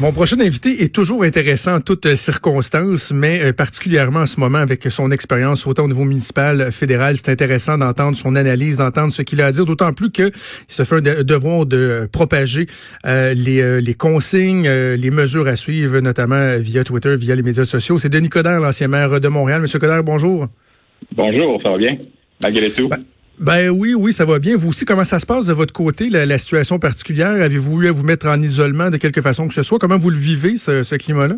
Mon prochain invité est toujours intéressant en toutes circonstances, mais euh, particulièrement en ce moment avec son expérience autant au niveau municipal, fédéral. C'est intéressant d'entendre son analyse, d'entendre ce qu'il a à dire, d'autant plus qu'il se fait un devoir de propager euh, les, euh, les, consignes, les mesures à suivre, notamment via Twitter, via les médias sociaux. C'est Denis Coderre, l'ancien maire de Montréal. Monsieur Coderre, bonjour. Bonjour, ça va bien, malgré tout. Ben, ben oui, oui, ça va bien. Vous aussi, comment ça se passe de votre côté, la, situation particulière? Avez-vous eu à vous mettre en isolement de quelque façon que ce soit? Comment vous le vivez, ce, climat-là?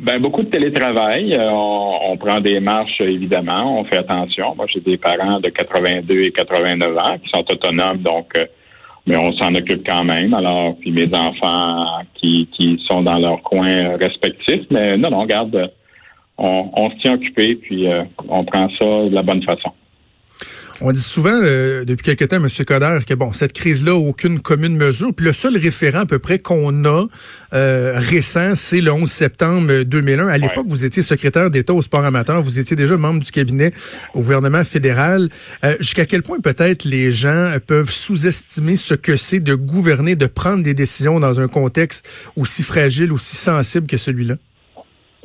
Ben, beaucoup de télétravail. Euh, on, prend des marches, évidemment. On fait attention. Moi, j'ai des parents de 82 et 89 ans qui sont autonomes, donc, euh, mais on s'en occupe quand même. Alors, puis mes enfants qui, sont dans leur coin respectif. Mais non, non, regarde, on, on se tient occupé, puis euh, on prend ça de la bonne façon. On dit souvent euh, depuis quelque temps, M. Coder, que bon, cette crise-là, aucune commune mesure. Puis le seul référent à peu près qu'on a euh, récent, c'est le 11 septembre 2001. À l'époque, vous étiez secrétaire d'État au sport amateur. Vous étiez déjà membre du cabinet au gouvernement fédéral. Euh, jusqu'à quel point peut-être les gens peuvent sous-estimer ce que c'est de gouverner, de prendre des décisions dans un contexte aussi fragile, aussi sensible que celui-là?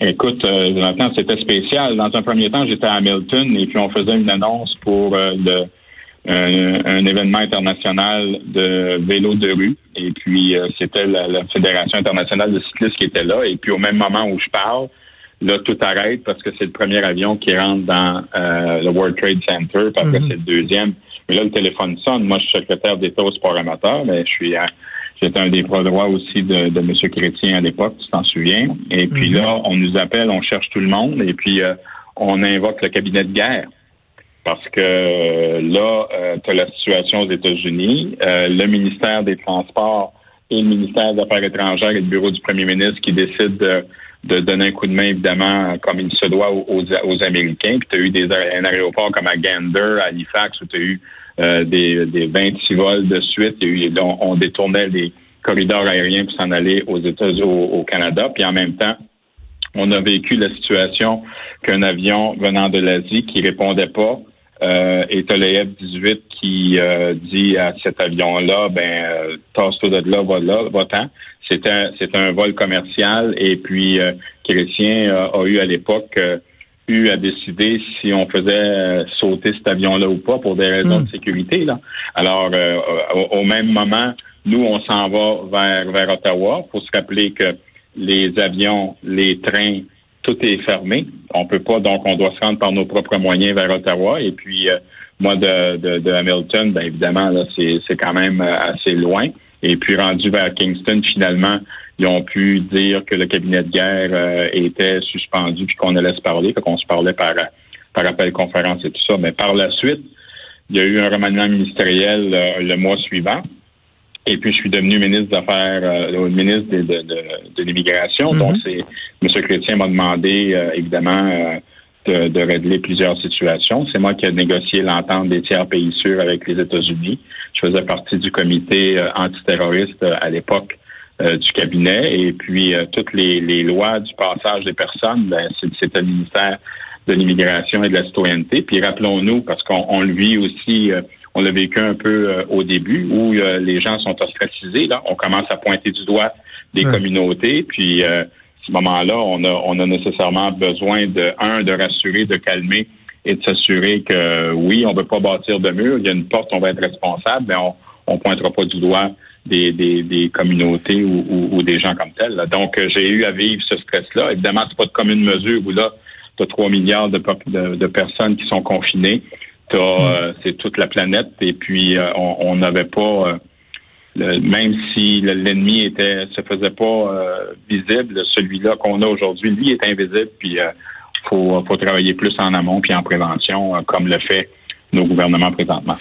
Écoute, euh, maintenant, c'était spécial. Dans un premier temps, j'étais à Hamilton et puis on faisait une annonce pour euh, le, un événement international de vélo de rue. Et puis, euh, c'était la, Fédération internationale de cyclistes qui était là. Et puis, au même moment où je parle, là, tout arrête parce que c'est le premier avion qui rentre dans le World Trade Center, parce que mm-hmm. c'est le deuxième. Mais là, le téléphone sonne. Moi, je suis secrétaire d'État au sport amateur, mais je suis à J'étais un des droits aussi de, de M. Chrétien à l'époque, tu t'en souviens. Et puis mhm. là, on nous appelle, on cherche tout le monde, et puis euh, on invoque le cabinet de guerre. Parce que euh, là, euh, tu as la situation aux États-Unis, le ministère des Transports et le ministère des Affaires étrangères et le bureau du premier ministre qui décident de, de donner un coup de main, évidemment, comme il se doit aux, aux Américains. Puis tu as eu des, un aéroport comme à Gander, à Halifax, où tu as eu euh, des, des 26 vols de suite. On, détournait les corridors aériens pour s'en aller aux États-Unis, au, Canada. Puis en même temps, on a vécu la situation qu'un avion venant de l'Asie qui répondait pas euh, et le F-18 qui euh, dit à cet avion-là, ben, euh, tasse-toi de là, va là, va-t'en. C'est un, vol commercial et puis euh, Chrétien a eu à l'époque eu à décider si on faisait euh, sauter cet avion-là ou pas pour des raisons hmm. de sécurité. Là. Alors, euh, au, même moment, nous, on s'en va vers, vers Ottawa. Il faut se rappeler que les avions, les trains, tout est fermé. On peut pas, donc on doit se rendre par nos propres moyens vers Ottawa. Et puis, euh, moi, de, de, de, Hamilton, ben évidemment, là, c'est, c'est quand même assez loin. Et puis, rendu vers Kingston, finalement, ils ont pu dire que le cabinet de guerre euh, était suspendu puis qu'on allait se parler, qu'on se parlait par, par appel conférence et tout ça. Mais par la suite, il y a eu un remaniement ministériel euh, le mois suivant. Et puis, je suis devenu ministre des Affaires, euh, ministre de, de, de, l'immigration. Donc, mm-hmm. c'est M. Chrétien m'a demandé, évidemment, de, de, régler plusieurs situations. C'est moi qui ai négocié l'entente des tiers pays sûrs avec les États-Unis. Je faisais partie du comité antiterroriste à l'époque euh, du cabinet. Et puis, euh, toutes les, lois du passage des personnes, ben, c'était le ministère de l'immigration et de la citoyenneté. Puis rappelons-nous, parce qu'on le vit aussi, euh, on l'a vécu un peu au début, où les gens sont ostracisés. Là, on commence à pointer du doigt des communautés. Puis, ce moment-là, on a, on a nécessairement besoin de, un, de rassurer, de calmer et de s'assurer que oui, on ne veut pas bâtir de mur. Il y a une porte, on va être responsable, mais on ne pointera pas du doigt des, des, communautés ou, des gens comme tels. Donc, euh, j'ai eu à vivre ce stress-là. Évidemment, c'est pas de commune mesure où là, tu as 3 milliards de, de, personnes qui sont confinées. Mm. Euh, c'est toute la planète. Et puis, euh, on n'avait pas, même si l'ennemi était se faisait pas visible, celui-là qu'on a aujourd'hui, lui, est invisible. Puis, il faut, faut travailler plus en amont puis en prévention, comme le fait nos gouvernements présentement.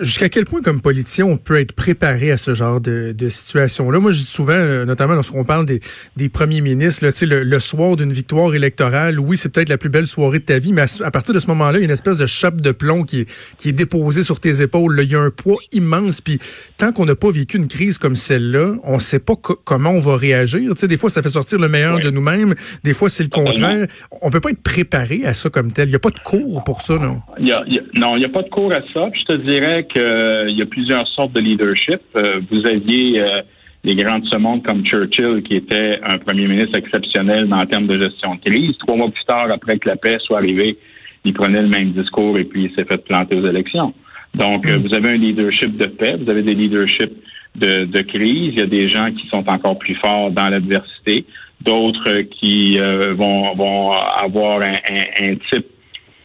Jusqu'à quel point, comme politicien, on peut être préparé à ce genre de, de situation-là? Moi, je dis souvent, euh, notamment lorsqu'on parle des, des premiers ministres, là, le, le soir d'une victoire électorale, oui, c'est peut-être la plus belle soirée de ta vie, mais à, partir de ce moment-là, il y a une espèce de chape de plomb qui est, qui est déposée sur tes épaules. Là. Il y a un poids immense. Puis tant qu'on n'a pas vécu une crise comme celle-là, on ne sait pas comment on va réagir. sais, des fois, ça fait sortir le meilleur de nous-mêmes. Des fois, c'est le contraire. On peut pas être préparé à ça comme tel. Il n'y a pas de cours pour ça, non? Il y a, non, il n'y a pas de cours à ça. Puis je te dirais euh, y a plusieurs sortes de leadership. Euh, vous aviez euh, les grands de ce monde comme Churchill, qui était un premier ministre exceptionnel le termes de gestion de crise. Trois mois plus tard, après que la paix soit arrivée, il prenait le même discours et puis il s'est fait planter aux élections. Donc, vous avez un leadership de paix, vous avez des leaderships de, crise. Il y a des gens qui sont encore plus forts dans l'adversité, d'autres qui vont, avoir un, type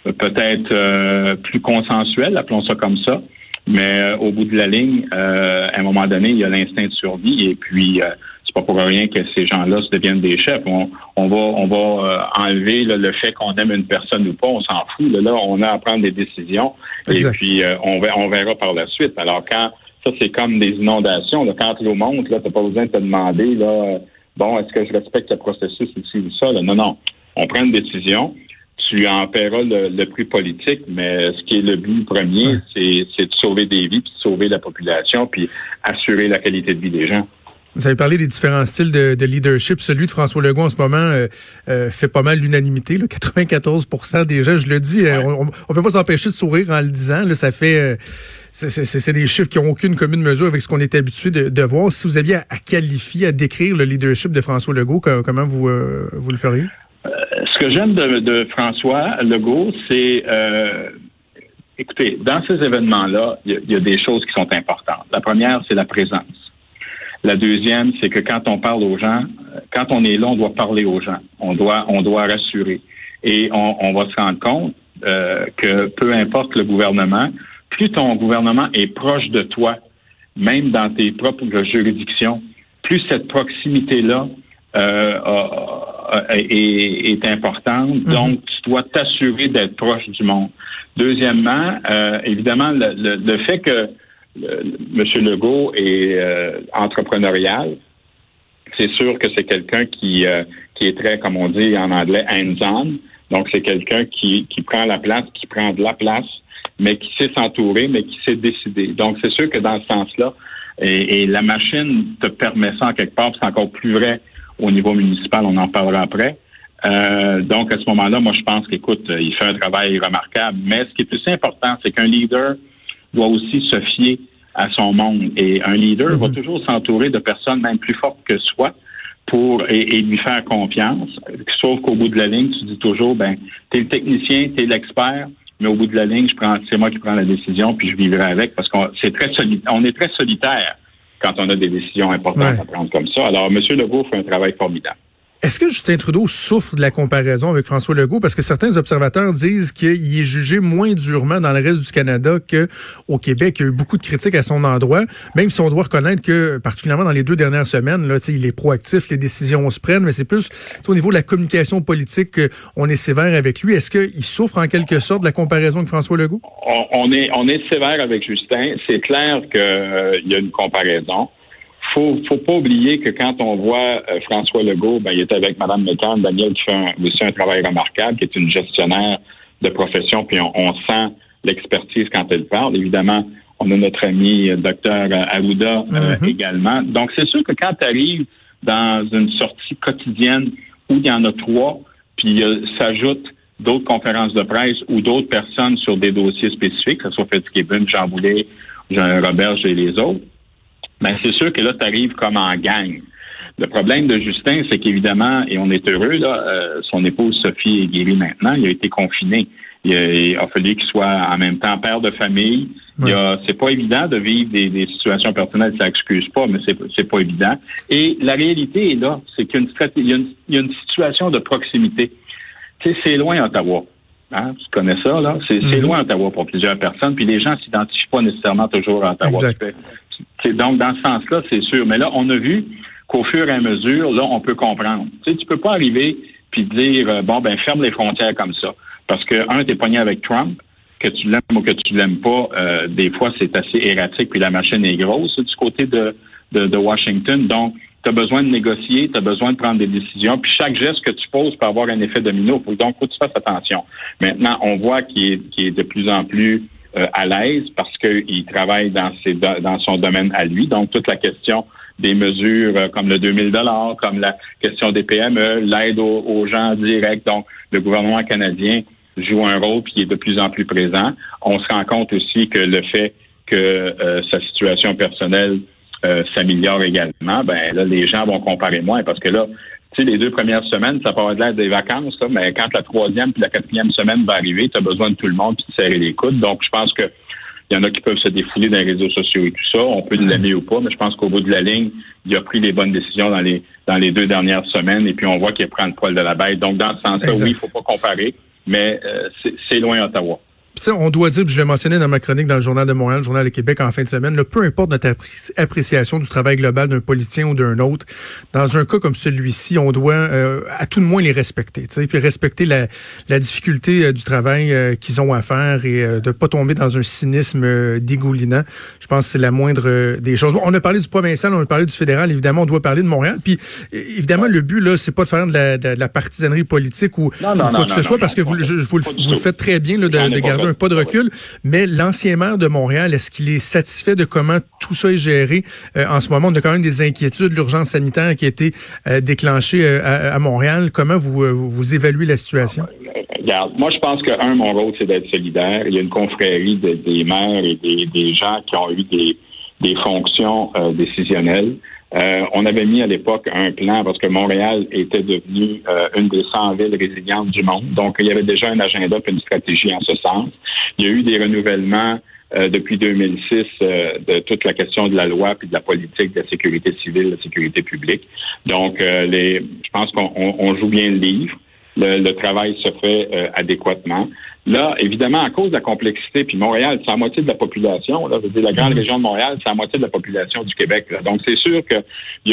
peut-être plus consensuel, appelons ça comme ça. Mais au bout de la ligne, à un moment donné, il y a l'instinct de survie et puis c'est pas pour rien que ces gens-là se deviennent des chefs. On, on va, on va euh, enlever le fait qu'on aime une personne ou pas, on s'en fout. Là, on a à prendre des décisions et puis euh, on, verra, on verra par la suite. Alors quand ça, c'est comme des inondations. Là, quand l'eau monte, là, t'as pas besoin de te demander là, bon, est-ce que je respecte le processus ici ou ça? Là? Non, non. On prend une décision tu en paieras le, prix politique, mais ce qui est le but premier, c'est de sauver des vies, puis de sauver la population, puis assurer la qualité de vie des gens. Vous avez parlé des différents styles de, leadership. Celui de François Legault en ce moment euh, euh, fait pas mal l'unanimité. 94 des gens, je le dis, euh, on, on peut pas s'empêcher de sourire en le disant. Là, ça fait, c'est des chiffres qui n'ont aucune commune mesure avec ce qu'on est habitué de, voir. Si vous aviez à, qualifier, à décrire le leadership de François Legault, comment vous vous le feriez? Ce que j'aime de, François Legault, c'est écoutez, dans ces événements-là, il y, a des choses qui sont importantes. La première, c'est la présence. La deuxième, c'est que quand on parle aux gens, quand on est là, on doit parler aux gens. On doit, on doit rassurer. Et on, va se rendre compte euh, que peu importe le gouvernement, plus ton gouvernement est proche de toi, même dans tes propres juridictions, plus cette proximité-là euh, est, est, importante. Mm-hmm. Donc, tu dois t'assurer d'être proche du monde. Deuxièmement, euh, évidemment, le, le, fait que M. Legault est euh, entrepreneurial. C'est sûr que c'est quelqu'un qui, euh, qui est très, comme on dit en anglais, hands-on. Donc, c'est quelqu'un qui, qui prend la place, qui prend de la place, mais qui sait s'entourer, mais qui sait décider. Donc, c'est sûr que dans ce sens-là, et, la machine te permet ça en quelque part, c'est encore plus vrai au niveau municipal, on en parlera après. Euh, donc, à ce moment-là, moi, je pense qu'écoute, il fait un travail remarquable. Mais ce qui est plus important, c'est qu'un leader doit aussi se fier à son monde. Et un leader va mhm. toujours s'entourer de personnes même plus fortes que soi pour et, lui faire confiance. Sauf qu'au bout de la ligne, tu dis toujours, ben, t'es le technicien, t'es l'expert, mais au bout de la ligne, je prends, c'est moi qui prends la décision, puis je vivrai avec, parce qu'on c'est très on est très solitaire quand on a des décisions importantes à prendre comme ça. Alors, M. Legault fait un travail formidable. Est-ce que Justin Trudeau souffre de la comparaison avec François Legault? Parce que certains observateurs disent qu'il est jugé moins durement dans le reste du Canada qu'au Québec. Il y a eu beaucoup de critiques à son endroit, même si on doit reconnaître que, particulièrement dans les deux dernières semaines, là, il est proactif, les décisions se prennent, mais c'est plus au niveau de la communication politique qu'on est sévère avec lui. Est-ce qu'il souffre en quelque sorte de la comparaison avec François Legault? On, est, on est sévère avec Justin. C'est clair qu'il euh, y a une comparaison faut, faut pas oublier que quand on voit euh, François Legault, ben, il est avec Mme McCann, Daniel qui fait un, aussi un travail remarquable, qui est une gestionnaire de profession, puis on, sent l'expertise quand elle parle. Évidemment, on a notre ami euh, docteur euh, Arruda mm-hmm. également. Donc, c'est sûr que quand tu arrives dans une sortie quotidienne où il y en a trois, puis s'ajoutent d'autres conférences de presse ou d'autres personnes sur des dossiers spécifiques, que ce soit Fitzgibbon, Jean Boulet, Jean Robert et les autres, ben c'est sûr que là, tu arrives comme en gang. Le problème de Justin, c'est qu'évidemment, et on est heureux, là, euh, son épouse Sophie est guérie maintenant, il a été confiné. Il a, fallu qu'il soit en même temps père de famille. C'est pas évident de vivre des, situations personnelles, ça excuse pas, mais c'est, pas évident. Et la réalité est là, c'est qu'il y a une, il y a une, il y a une situation de proximité. Tu sais, c'est loin Ottawa. Hein? Tu connais ça, là? C'est, mm-hmm. loin Ottawa pour plusieurs personnes, puis les gens s'identifient pas nécessairement toujours à Ottawa. Exact donc, dans ce sens-là, c'est sûr. Mais là, on a vu qu'au fur et à mesure, là, on peut comprendre. Tu tu peux pas arriver puis dire, euh, bon, ben, ferme les frontières comme ça. Parce que, un, t'es pogné avec Trump, que tu l'aimes ou que tu l'aimes pas, euh, des fois, c'est assez erratique, puis la machine est grosse du côté de, de, Washington. Donc, tu as besoin de négocier, tu as besoin de prendre des décisions, puis chaque geste que tu poses peut avoir un effet domino. Donc, faut que tu fasses attention. Maintenant, on voit qu'il est, est de plus en plus euh, à l'aise parce qu'il travaille dans, ses, dans son domaine à lui. Donc, toute la question des mesures euh, comme le 2000 dollars, comme la question des PME, l'aide aux, gens directs. Donc, le gouvernement canadien joue un rôle qui est de plus en plus présent. On se rend compte aussi que le fait que euh, sa situation personnelle s'améliore également, ben là, les gens vont comparer moins parce que là, tu sais, les deux premières semaines, ça peut avoir l'air des vacances, mais quand la troisième puis la quatrième semaine va arriver, tu as besoin de tout le monde puis de serrer les coudes. Donc, je pense que il y en a qui peuvent se défouler dans les réseaux sociaux et tout ça. On peut l'aimer ou pas, mais je pense qu'au bout de la ligne, il a pris les bonnes décisions dans les dans les deux dernières semaines et puis on voit qu'il prend le poil de la bête. Donc, dans ce sens-là, oui, il faut pas comparer, mais euh, c'est loin Ottawa on doit dire, je l'ai mentionné dans ma chronique dans le Journal de Montréal, le Journal de Québec en fin de semaine, peu importe notre appréciation du travail global d'un politicien ou d'un autre, dans un cas comme celui-ci, on doit euh, à tout le moins les respecter, puis respecter la, la difficulté euh, du travail euh, qu'ils ont à faire et de pas tomber dans un cynisme dégoulinant. Je pense que c'est la moindre des choses. on a parlé du provincial, on a parlé du fédéral, évidemment, on doit parler de Montréal. Puis évidemment, le but là, c'est pas de faire de la, de la partisanerie politique ou, quoi que ce soit, parce que vous, vous, le, faites très bien là, de, de garder un pas de recul. Mais l'ancien maire de Montréal, est-ce qu'il est satisfait de comment tout ça est géré euh, en ce moment? On a quand même des inquiétudes, l'urgence sanitaire qui a été euh, déclenchée euh, à, Montréal. Comment vous, vous évaluez la situation? Regarde, moi, je pense que, un, mon rôle, c'est d'être solidaire. Il y a une confrérie des maires et des, gens qui ont eu des, des fonctions décisionnelles. Euh, on avait mis à l'époque un plan parce que Montréal était devenu euh, une des 100 villes résilientes du monde. Donc, il y avait déjà un agenda et une stratégie en ce sens. Il y a eu des renouvellements euh, depuis 2006 de toute la question de la loi puis de la politique de la sécurité civile, de la sécurité publique. Donc, les, je pense qu'on joue bien le livre. Le, travail se fait adéquatement. Là, évidemment, à cause de la complexité, puis Montréal, c'est la moitié de la population. Là, je veux dire, la grande mhm. région de Montréal, c'est la moitié de la population du Québec. Donc, c'est sûr qu'il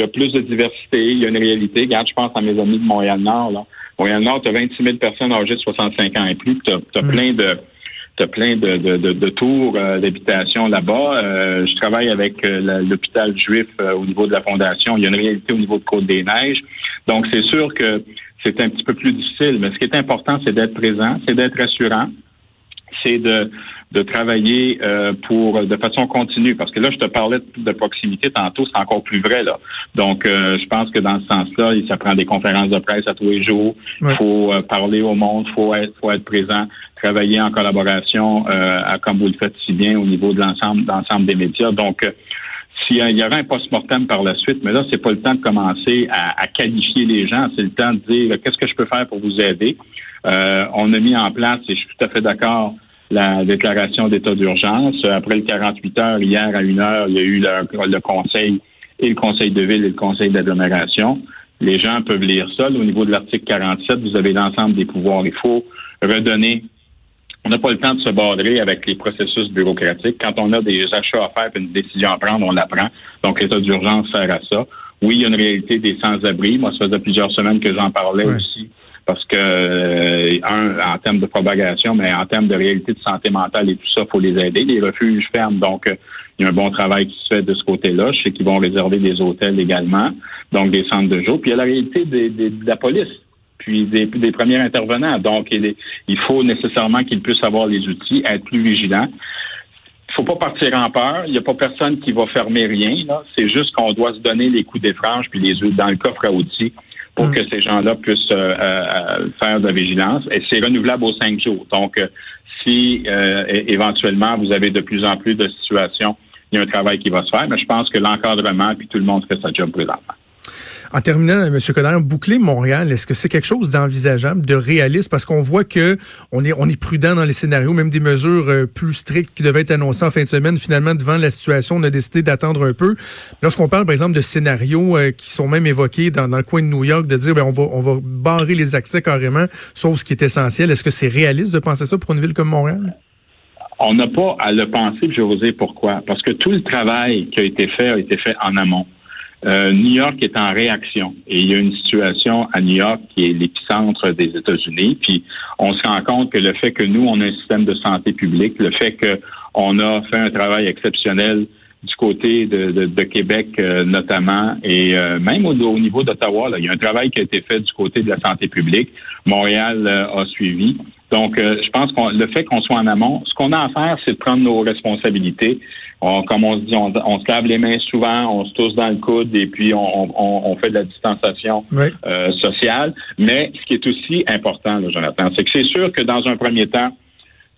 y a plus de diversité, il y a une réalité. Regarde, je pense à mes amis de Montréal-Nord. Montréal-Nord, tu as 26 000 personnes âgées de 65 ans et plus. Tu as, mhm. plein de plein de, de, de, tours euh, d'habitation là-bas. Euh, je travaille avec euh, l'hôpital juif au niveau de la fondation. Il y a une réalité au niveau de Côte-des-Neiges. Donc, c'est sûr que c'est un petit peu plus difficile. Mais ce qui est important, c'est d'être présent, c'est d'être rassurant, c'est de, de travailler euh, pour de façon continue. Parce que là, je te parlais de, proximité tantôt, c'est encore plus vrai là. Donc, euh, je pense que dans ce sens-là, ça prend des conférences de presse à tous les jours. Il faut euh, parler au monde, faut être, faut être présent, travailler en collaboration, comme vous le faites si bien au niveau de l'ensemble, l'ensemble des médias. Donc s'il y aura un post-mortem par la suite, mais là, c'est pas le temps de commencer à, qualifier les gens, c'est le temps de dire qu'est-ce que je peux faire pour vous aider? Euh, on a mis en place, et je suis tout à fait d'accord, la déclaration d'état d'urgence. Après le 48 heures, hier à une heure, il y a eu le, conseil et le conseil de ville et le conseil d'agglomération. Les gens peuvent lire ça. Au niveau de l'article 47, vous avez l'ensemble des pouvoirs. Il faut redonner on n'a pas le temps de se bordrer avec les processus bureaucratiques. Quand on a des achats à faire et une décision à prendre, on la prend. Donc, l'état d'urgence sert à ça. Oui, il y a une réalité des sans-abri. Moi, ça faisait plusieurs semaines que j'en parlais aussi. Parce que, euh, un, en termes de propagation, mais en termes de réalité de santé mentale et tout ça, il faut les aider. Les refuges ferment, donc euh, il y a un bon travail qui se fait de ce côté-là. Je sais qu'ils vont réserver des hôtels également, donc des centres de jour. Puis il y a la réalité de la police puis des, premiers intervenants. Donc, il, il faut nécessairement qu'ils puissent avoir les outils, être plus vigilants. Il faut pas partir en peur. Il n'y a pas personne qui va fermer rien. C'est juste qu'on doit se donner les coups des franges puis les dans le coffre à outils pour mm. que ces gens-là puissent euh, euh, faire de la vigilance. Et c'est renouvelable aux cinq jours. Donc, euh, si éventuellement vous avez de plus en plus de situations, il y a un travail qui va se faire. Mais je pense que l'encadrement puis tout le monde fait sa job présentement. En terminant, M. Coderre, boucler Montréal, est-ce que c'est quelque chose d'envisageable, de réaliste? Parce qu'on voit que on est, on est prudent dans les scénarios, même des mesures euh, plus strictes qui devaient être annoncées en fin de semaine. Finalement, devant la situation, on a décidé d'attendre un peu. Lorsqu'on parle, par exemple, de scénarios euh, qui sont même évoqués dans, le coin de New York, de dire, ben, on va, on va barrer les accès carrément, sauf ce qui est essentiel. Est-ce que c'est réaliste de penser ça pour une ville comme Montréal? On n'a pas à le penser, je vais vous dire pourquoi. Parce que tout le travail qui a été fait a été fait en amont. Euh, New York est en réaction et il y a une situation à New York qui est l'épicentre des États-Unis. Puis on se rend compte que le fait que nous, on a un système de santé publique, le fait qu'on a fait un travail exceptionnel du côté de, Québec euh, notamment et euh, même au, niveau d'Ottawa, il y a un travail qui a été fait du côté de la santé publique. Montréal a suivi. Donc, je pense que le fait qu'on soit en amont, ce qu'on a à faire, c'est de prendre nos responsabilités comme on se dit, on, se lave les mains souvent, on se tousse dans le coude et puis on, fait de la distanciation euh, sociale. Mais ce qui est aussi important, Jonathan, c'est que c'est sûr que dans un premier temps,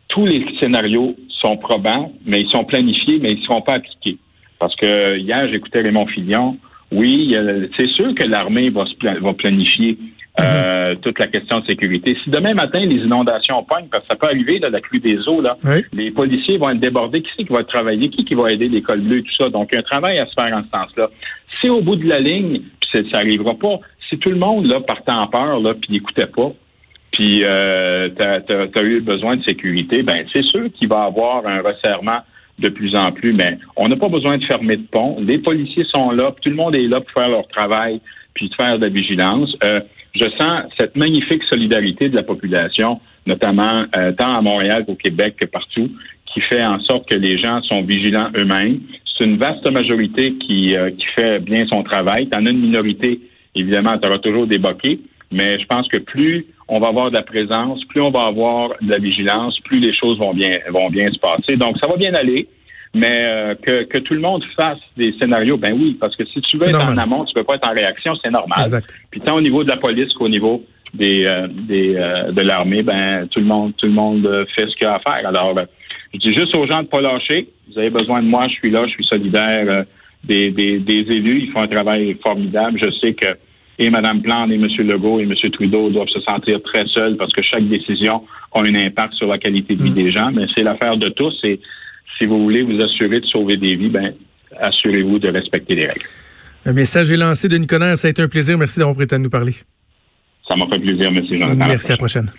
tous les scénarios sont probants, mais ils sont planifiés, mais ils ne seront pas appliqués. Parce que hier, j'écoutais Raymond Fillon. Oui, c'est sûr que l'armée va, va planifier euh, toute la question de sécurité. Si demain matin, les inondations pognent, parce que ça peut arriver, là, la crue des eaux, là, les policiers vont être débordés. Qui c'est qui va travailler? Qui qui va aider l'école bleue, tout ça? Donc, il y a un travail à se faire en ce sens-là. Si au bout de la ligne, puis ça n'arrivera pas, si tout le monde, là, partait en peur, là, puis n'écoutait pas, puis euh, tu as, eu besoin de sécurité, ben c'est sûr qu'il va y avoir un resserrement de plus en plus, mais on n'a pas besoin de fermer de pont. Les policiers sont là, tout le monde est là pour faire leur travail, puis de faire de la vigilance. Euh, je sens cette magnifique solidarité de la population, notamment euh, tant à Montréal qu'au Québec que partout, qui fait en sorte que les gens sont vigilants eux-mêmes. C'est une vaste majorité qui, euh, qui fait bien son travail. T'en as une minorité, évidemment, tu auras toujours des boquets, mais je pense que plus on va avoir de la présence, plus on va avoir de la vigilance, plus les choses vont bien vont bien se passer. Donc, ça va bien aller. Mais euh, que, que, tout le monde fasse des scénarios, ben oui, parce que si tu veux être en amont, tu peux pas être en réaction, c'est normal. Puis tant au niveau de la police qu'au niveau des, euh, des euh, de l'armée, ben tout le monde tout le monde fait ce qu'il a à faire. Alors, ben, je dis juste aux gens de pas lâcher. Vous avez besoin de moi, je suis là, je suis solidaire des, des, des élus. Ils font un travail formidable. Je sais que et Mme Plante et M. Legault et M. Trudeau doivent se sentir très seuls parce que chaque décision a un impact sur la qualité de vie mm. des gens. Mais c'est l'affaire de tous. Et si vous voulez vous assurer de sauver des vies, ben, assurez-vous de respecter les règles. Le message est lancé de Nicolas. Ça a été un plaisir. Merci d'avoir prêté à nous parler. Ça m'a fait plaisir. Merci, Jonathan. Merci, à la prochaine.